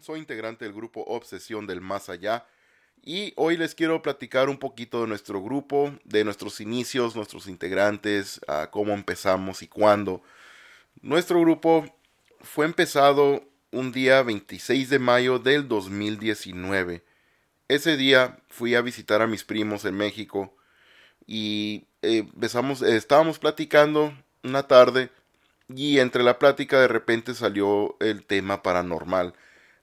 soy integrante del grupo Obsesión del Más Allá y hoy les quiero platicar un poquito de nuestro grupo, de nuestros inicios, nuestros integrantes, cómo empezamos y cuándo. Nuestro grupo fue empezado un día 26 de mayo del 2019. Ese día fui a visitar a mis primos en México y eh, estábamos platicando una tarde y entre la plática de repente salió el tema paranormal.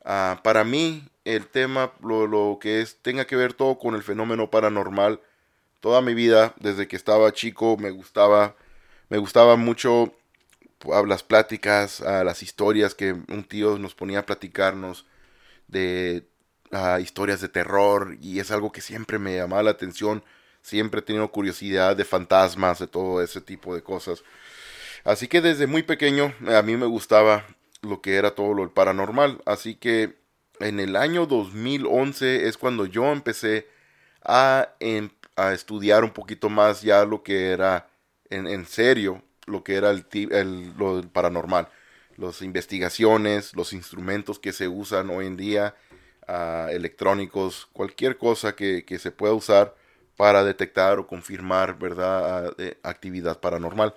Ah, para mí, el tema, lo, que es, tenga que ver todo con el fenómeno paranormal, toda mi vida, desde que estaba chico, me gustaba, me gustaba mucho ah, las pláticas, ah, las historias que un tío nos ponía a platicarnos de historias de terror y es algo que siempre me llamaba la atención, siempre he tenido curiosidad de fantasmas, de todo ese tipo de cosas. Así que desde muy pequeño a mí me gustaba lo que era todo lo paranormal. Así que en el año 2011 es cuando yo empecé a, em, a estudiar un poquito más ya lo que era en, en serio, lo que era el, el, lo paranormal. Las investigaciones, los instrumentos que se usan hoy en día, uh, electrónicos, cualquier cosa que, que, se pueda usar para detectar o confirmar, ¿verdad?, uh, actividad paranormal.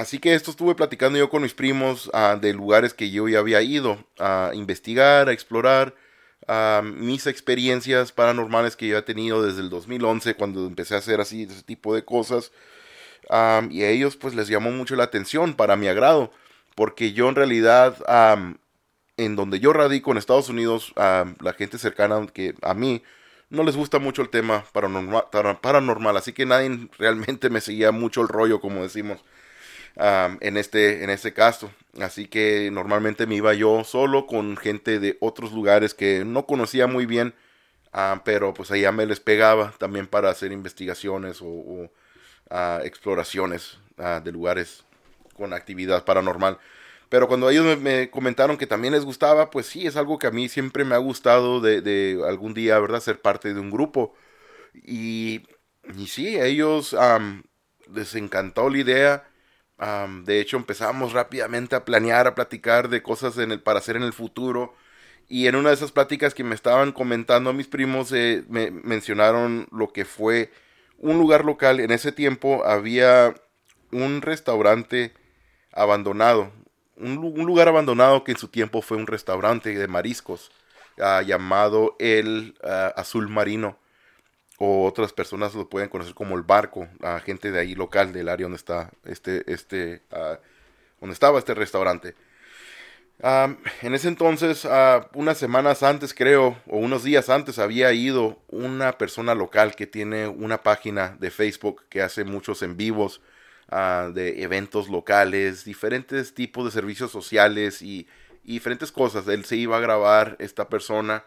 Así que esto estuve platicando yo con mis primos ah, de lugares que yo ya había ido a investigar, a explorar, mis experiencias paranormales que yo he tenido desde el 2011 cuando empecé a hacer así ese tipo de cosas. y a ellos pues les llamó mucho la atención para mi agrado, porque yo en realidad en donde yo radico en Estados Unidos, la gente cercana que a mí no les gusta mucho el tema paranormal, así que nadie realmente me seguía mucho el rollo, como decimos en, este, en este caso. Así que normalmente me iba yo solo con gente de otros lugares que no conocía muy bien, pero pues allá me les pegaba también para hacer investigaciones o, exploraciones de lugares con actividad paranormal. Pero cuando ellos me, comentaron que también les gustaba, pues sí, es algo que a mí siempre me ha gustado de, algún día, ¿verdad? Ser parte de un grupo. Y, y sí, ellos les encantó la idea de hecho, empezamos rápidamente a planear, a platicar de cosas en el, para hacer en el futuro. Y en una de esas pláticas que me estaban comentando mis primos, eh, me mencionaron lo que fue un lugar local. En ese tiempo había un restaurante abandonado. Un, lugar abandonado que en su tiempo fue un restaurante de mariscos ah, llamado el ah, Azul Marino o otras personas lo pueden conocer como el barco, a gente de ahí local del área donde está este, este, uh, donde estaba este restaurante. en ese entonces, uh, unas semanas antes creo, o unos días antes, había ido una persona local que tiene una página de Facebook que hace muchos en vivos de eventos locales, diferentes tipos de servicios sociales y, y diferentes cosas. Él se iba a grabar esta persona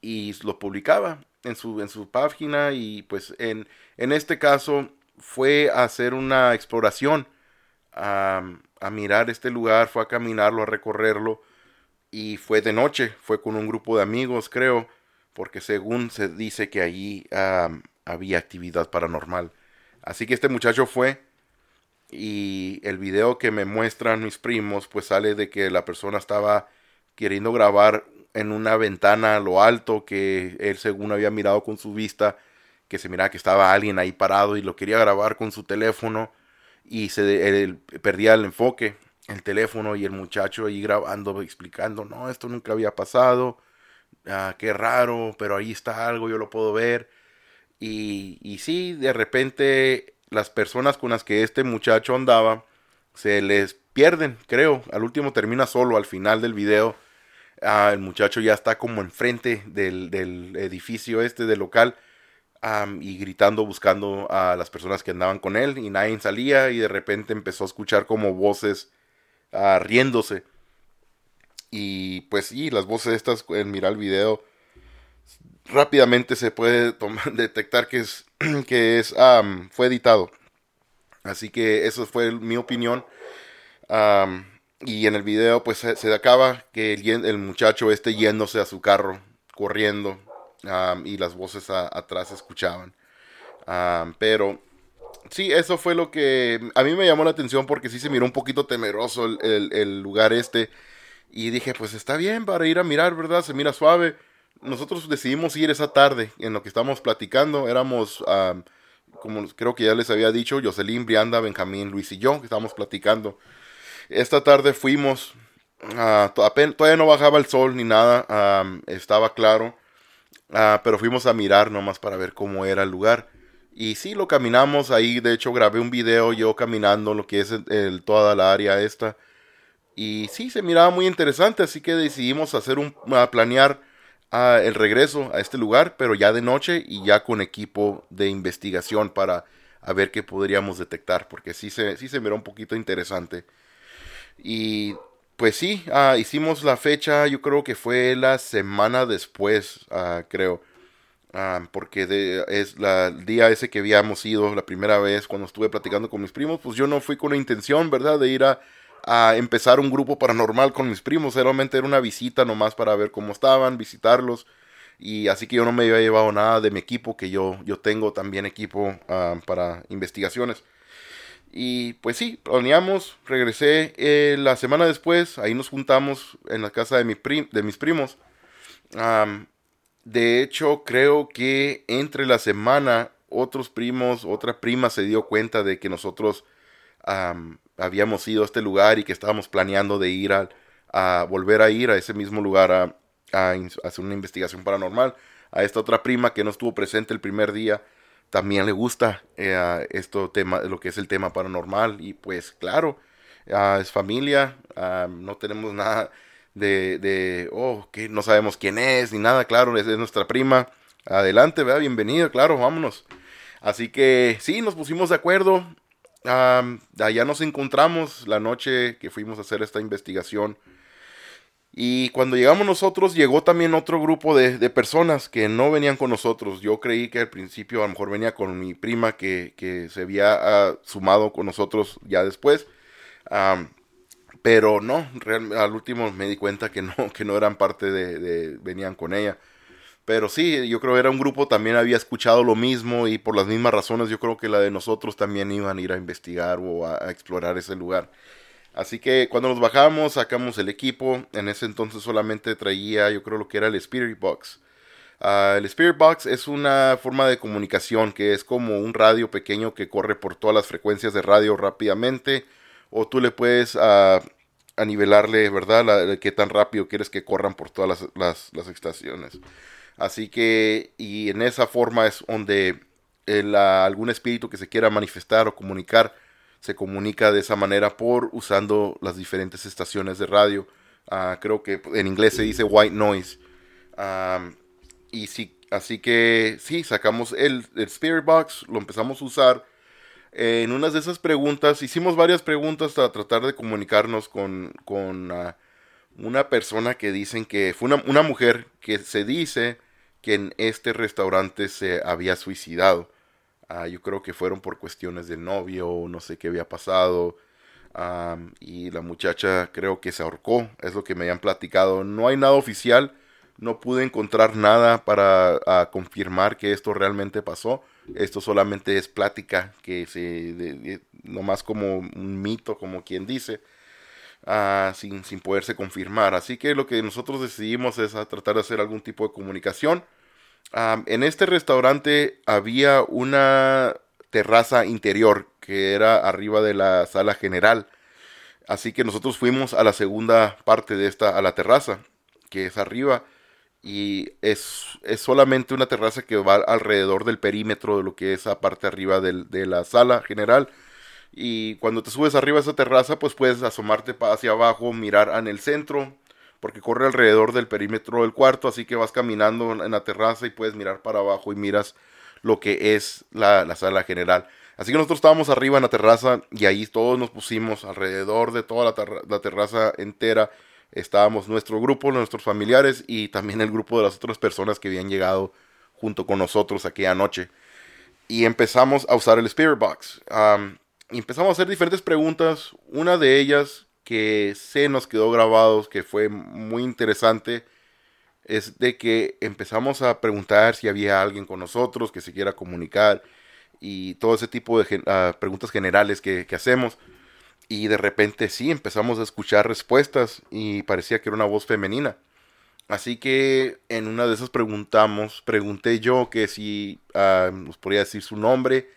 y lo publicaba en su, en su página y pues en, en este caso fue a hacer una exploración, a, a, mirar este lugar, fue a caminarlo, a recorrerlo y fue de noche, fue con un grupo de amigos creo, porque según se dice que allí había actividad paranormal. Así que este muchacho fue y el video que me muestran mis primos pues sale de que la persona estaba queriendo grabar en una ventana a lo alto que él según había mirado con su vista, que se miraba que estaba alguien ahí parado y lo quería grabar con su teléfono y se perdía el enfoque, el teléfono y el muchacho ahí grabando, explicando, no, esto nunca había pasado, ah, qué raro, pero ahí está algo, yo lo puedo ver. Y, y sí, de repente las personas con las que este muchacho andaba se les pierden, creo. Al último termina solo al final del video Ah, el muchacho ya está como enfrente del, del edificio este del local y gritando buscando a las personas que andaban con él y nadie salía y de repente empezó a escuchar como voces uh, riéndose. Y pues sí, las voces estas en mirar el video rápidamente se puede detectar que es que es fue editado. Así que eso fue mi opinión. Y en el video pues se, acaba que el, muchacho esté yéndose a su carro, corriendo, y las voces atrás se escuchaban. pero sí, eso fue lo que a mí me llamó la atención porque sí se miró un poquito temeroso el, lugar este. Y dije, pues está bien para ir a mirar, ¿verdad? Se mira suave. Nosotros decidimos ir esa tarde en lo que estábamos platicando. Éramos, como creo que ya les había dicho, Jocelyn, Brianda, Benjamín, Luis y yo, que estábamos platicando. Esta tarde fuimos, uh, todavía no bajaba el sol ni nada, estaba claro, uh, pero fuimos a mirar nomás para ver cómo era el lugar. Y sí, lo caminamos ahí, de hecho grabé un video yo caminando lo que es toda la área esta. Y sí, se miraba muy interesante, así que decidimos hacer un, planear el regreso a este lugar, pero ya de noche y ya con equipo de investigación para a ver qué podríamos detectar, porque sí se, sí se miró un poquito interesante. Y pues sí, ah, hicimos la fecha, yo creo que fue la semana después, ah, creo. Ah, porque es la, el día ese que habíamos ido la primera vez cuando estuve platicando con mis primos, pues yo no fui con la intención, ¿verdad?, de ir a, empezar un grupo paranormal con mis primos, solamente era una visita nomás para ver cómo estaban, visitarlos, y así que yo no me había llevado nada de mi equipo, que yo, yo tengo también equipo para investigaciones. Y pues sí, planeamos, regresé eh, la semana después, ahí nos juntamos en la casa de, mi de mis primos. de hecho, creo que entre la semana otros primos, otra prima se dio cuenta de que nosotros habíamos ido a este lugar y que estábamos planeando de ir a, a volver a ir a ese mismo lugar a, a hacer una investigación paranormal. A esta otra prima que no estuvo presente el primer día también le gusta eh, esto tema, lo que es el tema paranormal y pues claro, ah, es familia, ah, no tenemos nada de, de, oh, que no sabemos quién es ni nada, claro, es, nuestra prima, adelante, vea, bienvenida, claro, vámonos. Así que sí, nos pusimos de acuerdo, allá nos encontramos la noche que fuimos a hacer esta investigación y cuando llegamos nosotros, llegó también otro grupo de, personas que no venían con nosotros. Yo creí que al principio a lo mejor venía con mi prima que, se había ah, sumado con nosotros ya después. pero no, al último me di cuenta que no, que no eran parte de, venían con ella. Pero sí, yo creo que era un grupo también había escuchado lo mismo y por las mismas razones yo creo que la de nosotros también iban a ir a investigar o a explorar ese lugar. Así que cuando nos bajamos, sacamos el equipo. En ese entonces solamente traía, yo creo, lo que era el Spirit Box. Ah, el Spirit Box es una forma de comunicación que es como un radio pequeño que corre por todas las frecuencias de radio rápidamente. O tú le puedes uh, anivelarle, ¿verdad? La, qué tan rápido quieres que corran por todas las, las, estaciones. Así que, y en esa forma es donde el, algún espíritu que se quiera manifestar o comunicar se comunica de esa manera por usando las diferentes estaciones de radio. Ah, creo que en inglés se dice white noise. y sí, así que sí, sacamos el, Spirit Box, lo empezamos a usar. en unas de esas preguntas, hicimos varias preguntas para tratar de comunicarnos con, con ah, una persona que dicen que fue una, una mujer que se dice que en este restaurante se había suicidado. Ah, yo creo que fueron por cuestiones del novio, no sé qué había pasado. y la muchacha creo que se ahorcó, es lo que me habían platicado. No hay nada oficial, no pude encontrar nada para confirmar que esto realmente pasó. Esto solamente es plática, que se, nomás como un mito, como quien dice, ah, sin, sin poderse confirmar. Así que lo que nosotros decidimos es tratar de hacer algún tipo de comunicación en este restaurante había una terraza interior que era arriba de la sala general. Así que nosotros fuimos a la segunda parte de esta, a la terraza, que es arriba. Y es, es solamente una terraza que va alrededor del perímetro de lo que es esa parte arriba de la sala general. Y cuando te subes arriba de esa terraza, pues puedes asomarte hacia abajo, mirar en el centro, porque corre alrededor del perímetro del cuarto, así que vas caminando en la terraza y puedes mirar para abajo y miras lo que es la, sala general. Así que nosotros estábamos arriba en la terraza y ahí todos nos pusimos alrededor de toda la, terraza entera. Estábamos nuestro grupo, nuestros familiares y también el grupo de las otras personas que habían llegado junto con nosotros aquella noche. Y empezamos a usar el Spirit Box. y empezamos a hacer diferentes preguntas. Una de ellas que se nos quedó grabado, que fue muy interesante, es de que empezamos a preguntar si había alguien con nosotros que se quiera comunicar y todo ese tipo de ah, preguntas generales que, hacemos. Y de repente sí, empezamos a escuchar respuestas y parecía que era una voz femenina. Así que en una de esas preguntamos, pregunté yo que si ah, nos podría decir su nombre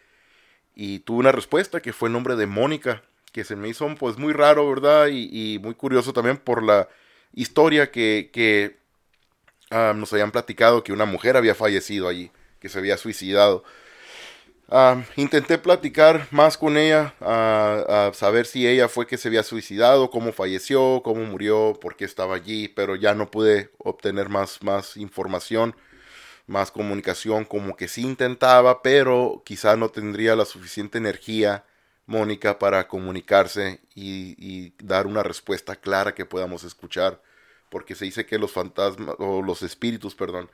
y tuve una respuesta que fue el nombre de Mónica, que se me hizo pues muy raro, ¿verdad? Y, muy curioso también por la historia que, que ah, nos habían platicado que una mujer había fallecido allí, que se había suicidado. Ah, intenté platicar más con ella, a saber si ella fue que se había suicidado, cómo falleció, cómo murió, por qué estaba allí, pero ya no pude obtener más, más información, más comunicación, como que sí intentaba, pero quizá no tendría la suficiente energía, Mónica, para comunicarse y, dar una respuesta clara que podamos escuchar, porque se dice que los fantasmas, o los espíritus, perdón,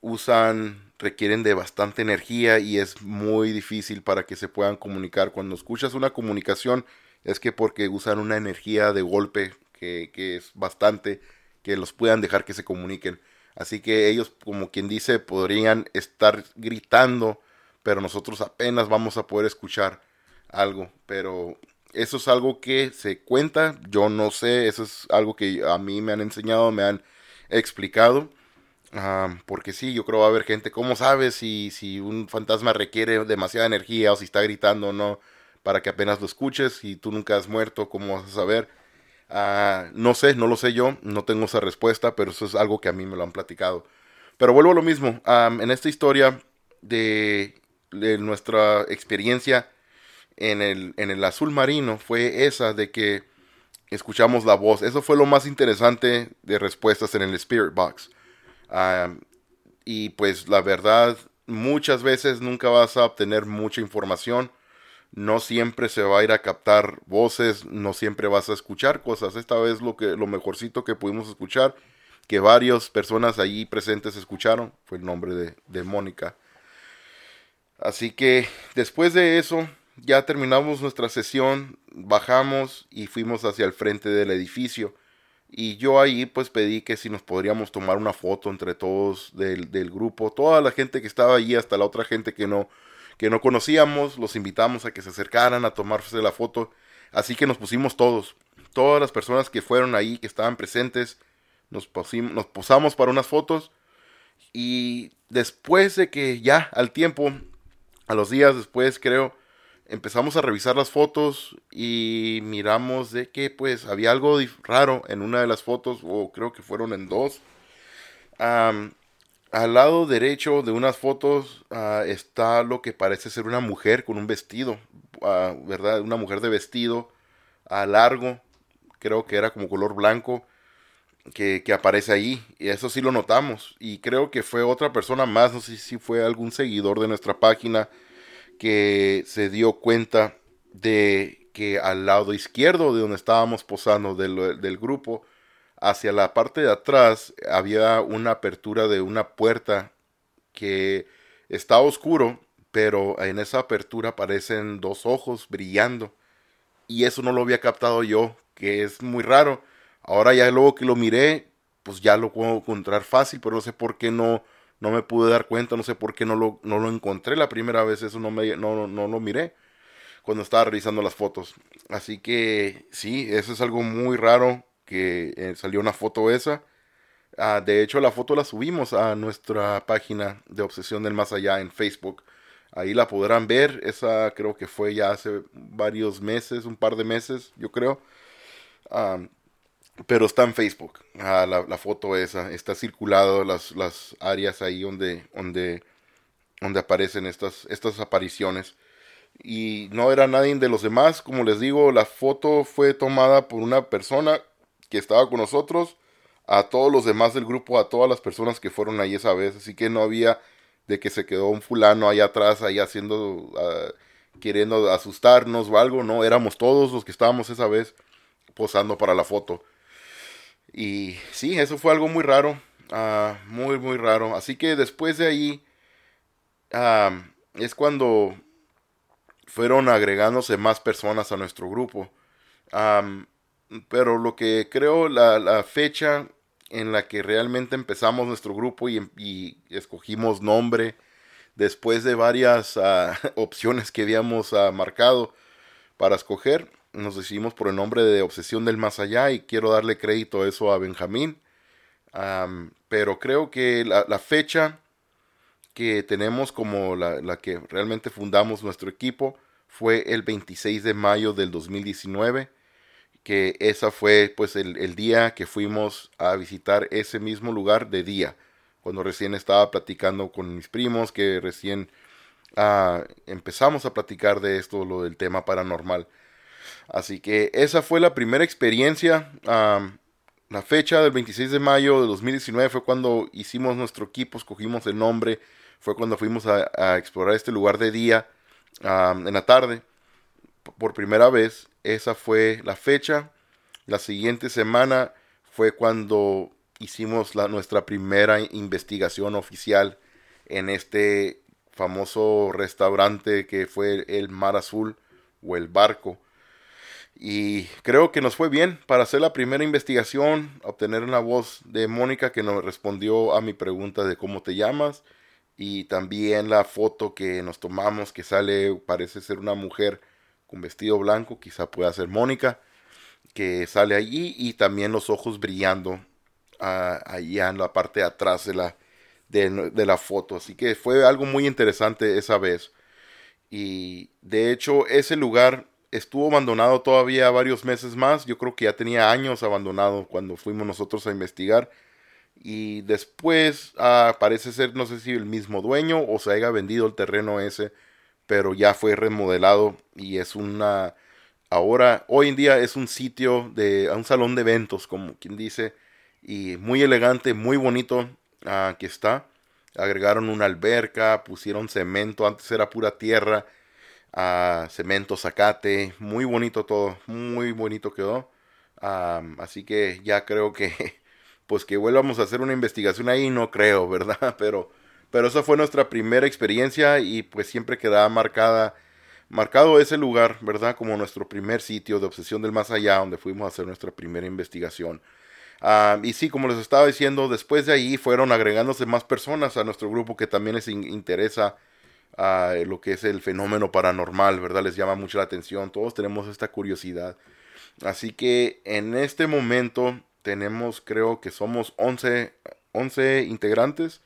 usan, requieren de bastante energía y es muy difícil para que se puedan comunicar. Cuando escuchas una comunicación es que porque usan una energía de golpe que es bastante que los puedan dejar que se comuniquen. Así que ellos, como quien dice, podrían estar gritando, pero nosotros apenas vamos a poder escuchar algo. Pero eso es algo que se cuenta, yo no sé, eso es algo que a mí me han enseñado, me han explicado porque sí, yo creo va a haber gente, ¿cómo sabes si, si un fantasma requiere demasiada energía o si está gritando o no? Para que apenas lo escuches y tú nunca has muerto, ¿cómo vas a saber? Ah, no sé, no lo sé yo, no tengo esa respuesta, pero eso es algo que a mí me lo han platicado. Pero vuelvo a lo mismo, en esta historia de, de, nuestra experiencia en el, en el azul marino fue esa de que escuchamos la voz. Eso fue lo más interesante de respuestas en el Spirit Box y pues la verdad, muchas veces nunca vas a obtener mucha información. No siempre se va a ir a captar voces, no siempre vas a escuchar cosas. Esta vez lo que lo mejorcito que pudimos escuchar, que varias personas allí presentes escucharon, fue el nombre de, de Mónica. Así que después de eso, ya terminamos nuestra sesión, bajamos y fuimos hacia el frente del edificio. Y yo ahí pues pedí que si nos podríamos tomar una foto entre todos del, del, grupo, toda la gente que estaba allí, hasta la otra gente que no, que no conocíamos, los invitamos a que se acercaran a tomarse la foto. Así que nos pusimos todos, todas las personas que fueron ahí, que estaban presentes, nos, nos posamos para unas fotos. Y después de que ya al tiempo, a los días después creo, empezamos a revisar las fotos y miramos de que pues había algo raro en una de las fotos, o creo que fueron en dos. al lado derecho de unas fotos ah, está lo que parece ser una mujer con un vestido, ah, ¿verdad? Una mujer de vestido a largo, creo que era como color blanco, que, que, aparece ahí. Y eso sí lo notamos. Y creo que fue otra persona más, no sé si fue algún seguidor de nuestra página que se dio cuenta de que al lado izquierdo de donde estábamos posando del, grupo, hacia la parte de atrás había una apertura de una puerta que está oscuro, pero en esa apertura aparecen dos ojos brillando. Y eso no lo había captado yo, que es muy raro. Ahora ya luego que lo miré, pues ya lo puedo encontrar fácil, pero no sé por qué no, no me pude dar cuenta, no sé por qué no lo, no lo encontré la primera vez, eso no, me, no, no, lo miré cuando estaba revisando las fotos. Así que sí, eso es algo muy raro que eh, salió una foto esa. Ah, de hecho, la foto la subimos a nuestra página de Obsesión del Más Allá en Facebook. Ahí la podrán ver. Esa creo que fue ya hace varios meses, un par de meses, yo creo. Ah, pero está en Facebook. Ah, la, foto esa. Está circulado las, las áreas ahí donde, donde, donde aparecen estas, estas apariciones. Y no era nadie de los demás. Como les digo, la foto fue tomada por una persona que estaba con nosotros. A todos los demás del grupo, a todas las personas que fueron ahí esa vez. Así que no había de que se quedó un fulano ahí atrás, ahí haciendo, uh, queriendo asustarnos o algo. No, éramos todos los que estábamos esa vez posando para la foto. Y sí, eso fue algo muy raro, ah, muy, muy raro. Así que después de ahí ah, es cuando fueron agregándose más personas a nuestro grupo. pero lo que creo, la, la, fecha en la que realmente empezamos nuestro grupo y, escogimos nombre, después de varias ah, opciones que habíamos marcado para escoger, nos decidimos por el nombre de Obsesión del Más Allá y quiero darle crédito a eso a Benjamín. pero creo que la, fecha que tenemos como la, la, que realmente fundamos nuestro equipo fue el 26 de mayo del 2019, que esa fue pues el, el día que fuimos a visitar ese mismo lugar de día, cuando recién estaba platicando con mis primos, que recién Ah, empezamos a platicar de esto, lo del tema paranormal. Así que esa fue la primera experiencia. la fecha del 26 de mayo de 2019 fue cuando hicimos nuestro equipo, escogimos el nombre, fue cuando fuimos a, explorar este lugar de día en la tarde por primera vez. Esa fue la fecha. La siguiente semana fue cuando hicimos la, nuestra primera investigación oficial en este famoso restaurante que fue el Mar Azul o el Barco. Y creo que nos fue bien para hacer la primera investigación, obtener una voz de Mónica que nos respondió a mi pregunta de cómo te llamas y también la foto que nos tomamos que sale, parece ser una mujer con vestido blanco, quizá pueda ser Mónica, que sale allí y también los ojos brillando ah, allá en la parte de atrás de la, de, la foto. Así que fue algo muy interesante esa vez. Y de hecho ese lugar estuvo abandonado todavía varios meses más. Yo creo que ya tenía años abandonado cuando fuimos nosotros a investigar. Y después ah, parece ser, no sé si el mismo dueño o se haya vendido el terreno ese, pero ya fue remodelado y es una... Ahora, hoy en día es un sitio de un salón de eventos, como quien dice, y muy elegante, muy bonito aquí está. Agregaron una alberca, pusieron cemento, antes era pura tierra, uh, cemento, zacate, muy bonito todo, muy bonito quedó. así que ya creo que, pues que vuelvamos a hacer una investigación ahí, no creo, ¿verdad? Pero, pero esa fue nuestra primera experiencia y pues siempre queda marcada, marcado ese lugar, ¿verdad? Como nuestro primer sitio de obsesión del más allá, donde fuimos a hacer nuestra primera investigación. Y sí, como les estaba diciendo, después de ahí fueron agregándose más personas a nuestro grupo que también les interesa ah, lo que es el fenómeno paranormal, ¿verdad? Les llama mucho la atención, todos tenemos esta curiosidad. Así que en este momento tenemos, creo que somos 11, 11 integrantes.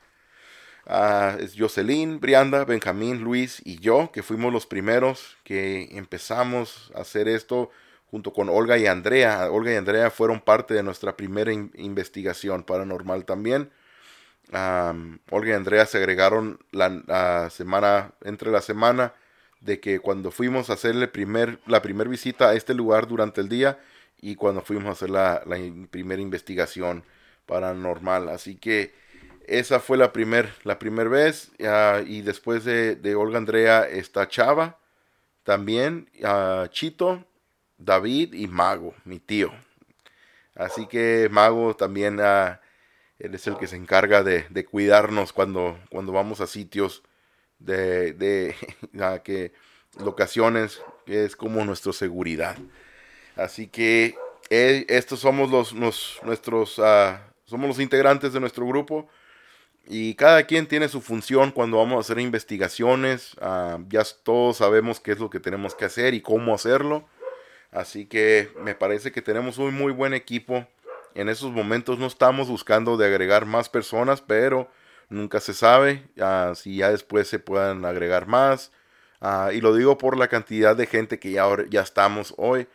Uh, es Jocelyn, Brianda, Benjamín, Luis y yo, que fuimos los primeros que empezamos a hacer esto junto con Olga y Andrea. Olga y Andrea fueron parte de nuestra primera investigación paranormal también. Olga y Andrea se agregaron la, semana, entre la semana de que cuando fuimos a hacer primer, la primera visita a este lugar durante el día y cuando fuimos a hacer la, primera investigación paranormal. Así que esa fue la primera la primer vez y después de, de, Olga Andrea está Chava también, Chito David y Mago, mi tío. Así que Mago también ah, él es el que se encarga de, cuidarnos cuando, cuando vamos a sitios de, de que locaciones es como nuestra seguridad. Así que eh, estos somos los, nuestros ah, somos los integrantes de nuestro grupo y cada quien tiene su función cuando vamos a hacer investigaciones. Ah, ya todos sabemos qué es lo que tenemos que hacer y cómo hacerlo. Así que me parece que tenemos un muy buen equipo. En esos momentos no estamos buscando de agregar más personas, pero nunca se sabe uh, si ya después se puedan agregar más. Uh, y lo digo por la cantidad de gente que ya, ya estamos hoy.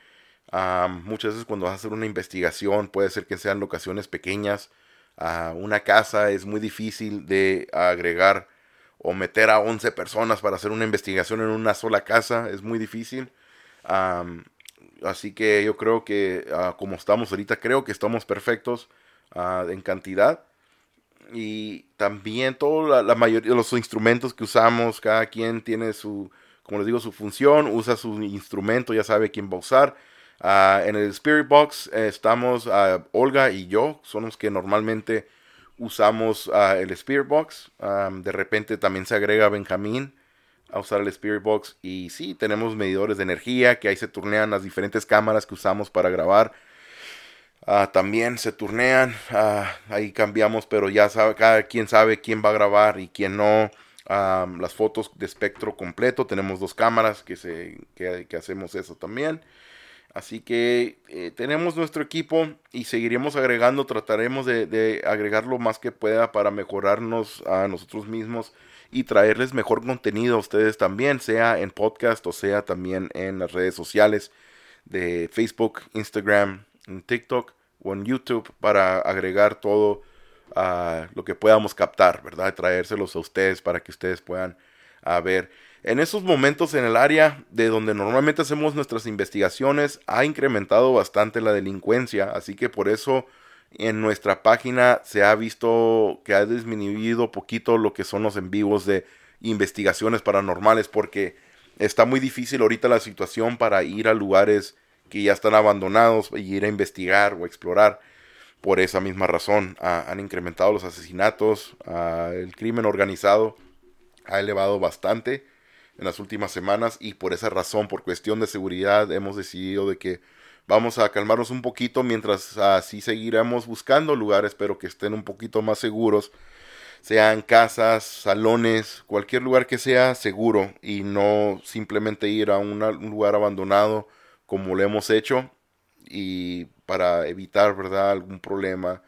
Uh, muchas veces cuando vas a hacer una investigación puede ser que sean locaciones pequeñas. una casa es muy difícil de agregar o meter a 11 personas para hacer una investigación en una sola casa. Es muy difícil. Así que yo creo que ah, como estamos ahorita, creo que estamos perfectos ah, en cantidad. Y también toda la, mayoría de los instrumentos que usamos, cada quien tiene su, como les digo, su función, usa su instrumento, ya sabe quién va a usar. Ah, en el Spirit Box eh, estamos Olga y yo, son los que normalmente usamos el Spirit Box. de repente también se agrega Benjamín a usar el Spirit Box. Y sí, tenemos medidores de energía que ahí se turnean las diferentes cámaras que usamos para grabar. Ah, también se turnean, ah, ahí cambiamos, pero ya sabe, cada quien sabe quién va a grabar y quién no. las fotos de espectro completo, tenemos dos cámaras que, se, que, hacemos eso también. Así que eh, tenemos nuestro equipo y seguiremos agregando, trataremos de, de, agregar lo más que pueda para mejorarnos a nosotros mismos y traerles mejor contenido a ustedes también, sea en podcast o sea también en las redes sociales de Facebook, Instagram, en TikTok o en YouTube para agregar todo uh, lo que podamos captar, ¿verdad? Traérselos a ustedes para que ustedes puedan uh, ver. En esos momentos en el área de donde normalmente hacemos nuestras investigaciones ha incrementado bastante la delincuencia, así que por eso en nuestra página se ha visto que ha disminuido poquito lo que son los en vivos de investigaciones paranormales porque está muy difícil ahorita la situación para ir a lugares que ya están abandonados y ir a investigar o explorar. Por esa misma razón han incrementado los asesinatos, el crimen organizado ha elevado bastante en las últimas semanas y por esa razón, por cuestión de seguridad, hemos decidido de que vamos a calmarnos un poquito mientras así seguiremos buscando lugares, pero que estén un poquito más seguros, sean casas, salones, cualquier lugar que sea seguro y no simplemente ir a un lugar abandonado como lo hemos hecho y para evitar, ¿verdad?, algún problema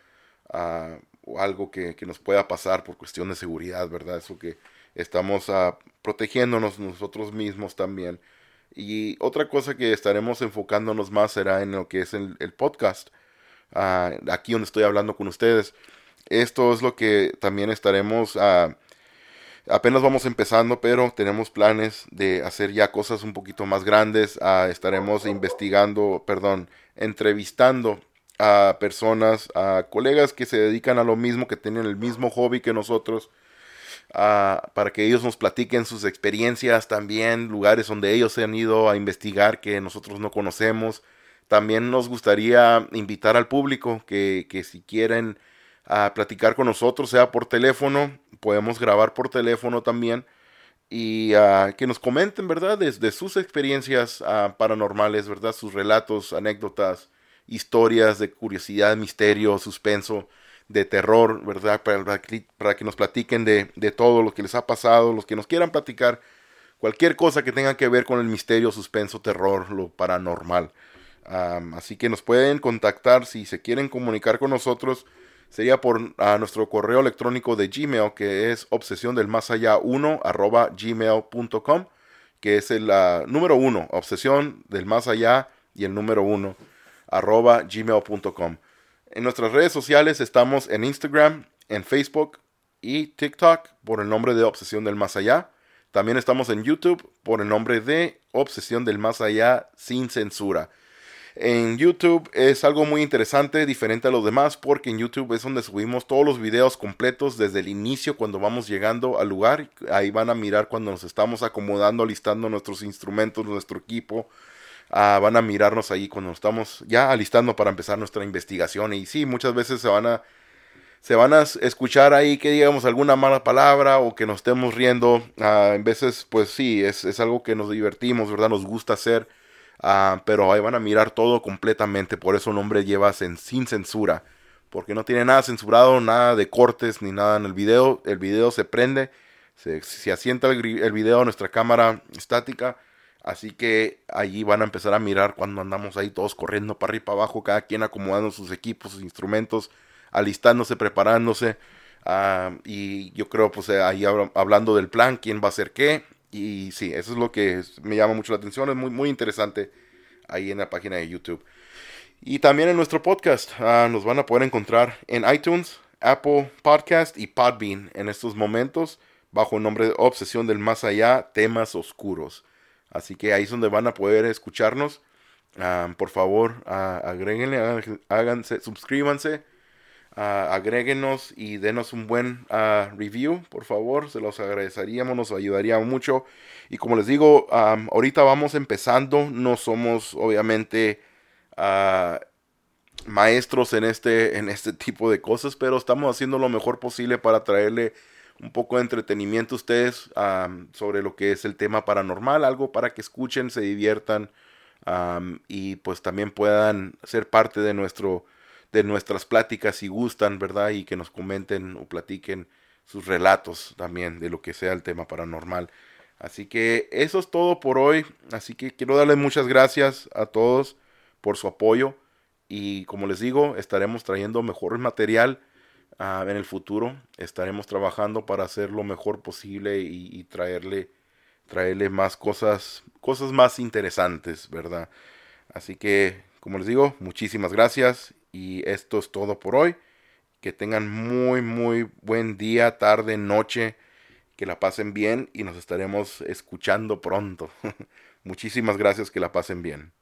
uh, o algo que, nos pueda pasar por cuestión de seguridad, ¿verdad? Eso que estamos uh, protegiéndonos nosotros mismos también. Y otra cosa que estaremos enfocándonos más será en lo que es el, podcast, uh, aquí donde estoy hablando con ustedes. Esto es lo que también estaremos apenas vamos empezando, pero tenemos planes de hacer ya cosas un poquito más grandes. Uh, estaremos investigando, perdón, entrevistando a personas, a colegas que se dedican a lo mismo, que tienen el mismo hobby que nosotros, uh, para que ellos nos platiquen sus experiencias también, lugares donde ellos se han ido a investigar que nosotros no conocemos. También nos gustaría invitar al público que, que si quieren a platicar con nosotros, sea por teléfono, podemos grabar por teléfono también y uh, que nos comenten, ¿verdad? Desde sus experiencias paranormales, ¿verdad? Sus relatos, anécdotas, historias de curiosidad, misterio, suspenso, de terror, ¿verdad? Para, para que nos platiquen de, de, todo lo que les ha pasado, los que nos quieran platicar, cualquier cosa que tenga que ver con el misterio, suspenso, terror, lo paranormal. Así que nos pueden contactar si se quieren comunicar con nosotros sería por a nuestro correo electrónico de Gmail, que es obsesión del más allá 1 arroba gmail.com, que es el número 1, obsesión del más allá y el número 1 arroba gmail.com. En nuestras redes sociales estamos en Instagram, en Facebook y TikTok por el nombre de Obsesión del Más Allá. También estamos en YouTube por el nombre de Obsesión del Más Allá sin censura. En YouTube es algo muy interesante, diferente a los demás, porque en YouTube es donde subimos todos los videos completos desde el inicio cuando vamos llegando al lugar. Ahí van a mirar cuando nos estamos acomodando, alistando nuestros instrumentos, nuestro equipo. Ah, van a mirarnos ahí cuando estamos ya alistando para empezar nuestra investigación. Y sí, muchas veces se van a se van a escuchar ahí que digamos alguna mala palabra o que nos estemos riendo. Ah, en veces, pues sí, es, es, algo que nos divertimos, ¿verdad? Nos gusta hacer. Ah, pero ahí van a mirar todo completamente, por eso el nombre lleva sin censura, porque no tiene nada censurado, nada de cortes ni nada en el video, el video se prende, se, se asienta el, el video a nuestra cámara estática, así que allí van a empezar a mirar cuando andamos ahí todos corriendo para arriba y para abajo, cada quien acomodando sus equipos, sus instrumentos, alistándose, preparándose, ah, y yo creo pues ahí hablando del plan, quién va a hacer qué, y sí, eso es lo que me llama mucho la atención. Es muy, muy interesante ahí en la página de YouTube. Y también en nuestro podcast. Uh, nos van a poder encontrar en iTunes, Apple Podcast y Podbean en estos momentos bajo el nombre de Obsesión del Más Allá, temas oscuros. Así que ahí es donde van a poder escucharnos. Uh, por favor, uh, agréguenle, háganse, suscríbanse Uh, agréguenos y denos un buen uh, review, por favor, se los agradeceríamos, nos ayudaría mucho. Y como les digo, ahorita vamos empezando, no somos obviamente maestros en este, en este tipo de cosas, pero estamos haciendo lo mejor posible para traerle un poco de entretenimiento ustedes sobre lo que es el tema paranormal, algo para que escuchen, se diviertan y pues también puedan ser parte de nuestro de nuestras pláticas si gustan, ¿verdad? Y que nos comenten o platiquen sus relatos también de lo que sea el tema paranormal. Así que eso es todo por hoy. Así que quiero darles muchas gracias a todos por su apoyo. Y como les digo, estaremos trayendo mejor material en el futuro. Estaremos trabajando para hacer lo mejor posible y, traerle, traerle más cosas, cosas más interesantes, ¿verdad? Así que, como les digo, muchísimas gracias y esto es todo por hoy. Que tengan muy, muy buen día, tarde, noche. Que la pasen bien y nos estaremos escuchando pronto. Muchísimas gracias, que la pasen bien.